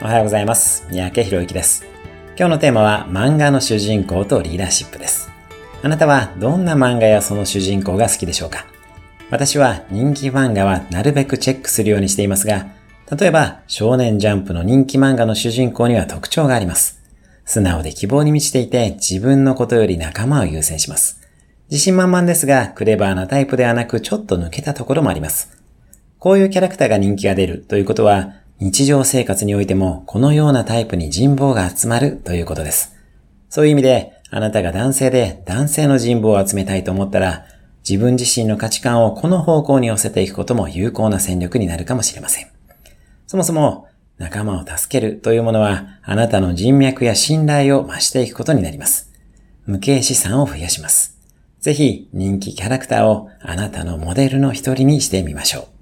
おはようございます。三宅博之です。今日のテーマは漫画の主人公とリーダーシップです。あなたはどんな漫画やその主人公が好きでしょうか？私は人気漫画はなるべくチェックするようにしていますが、例えば少年ジャンプの人気漫画の主人公には特徴があります。素直で希望に満ちていて自分のことより仲間を優先します。自信満々ですが、クレバーなタイプではなくちょっと抜けたところもあります。こういうキャラクターが人気が出るということは、日常生活においてもこのようなタイプに人望が集まるということです。そういう意味で、あなたが男性で男性の人望を集めたいと思ったら、自分自身の価値観をこの方向に寄せていくことも有効な戦力になるかもしれません。そもそも、仲間を助けるというものは、あなたの人脈や信頼を増していくことになります。無形資産を増やします。ぜひ、人気キャラクターをあなたのモデルの一人にしてみましょう。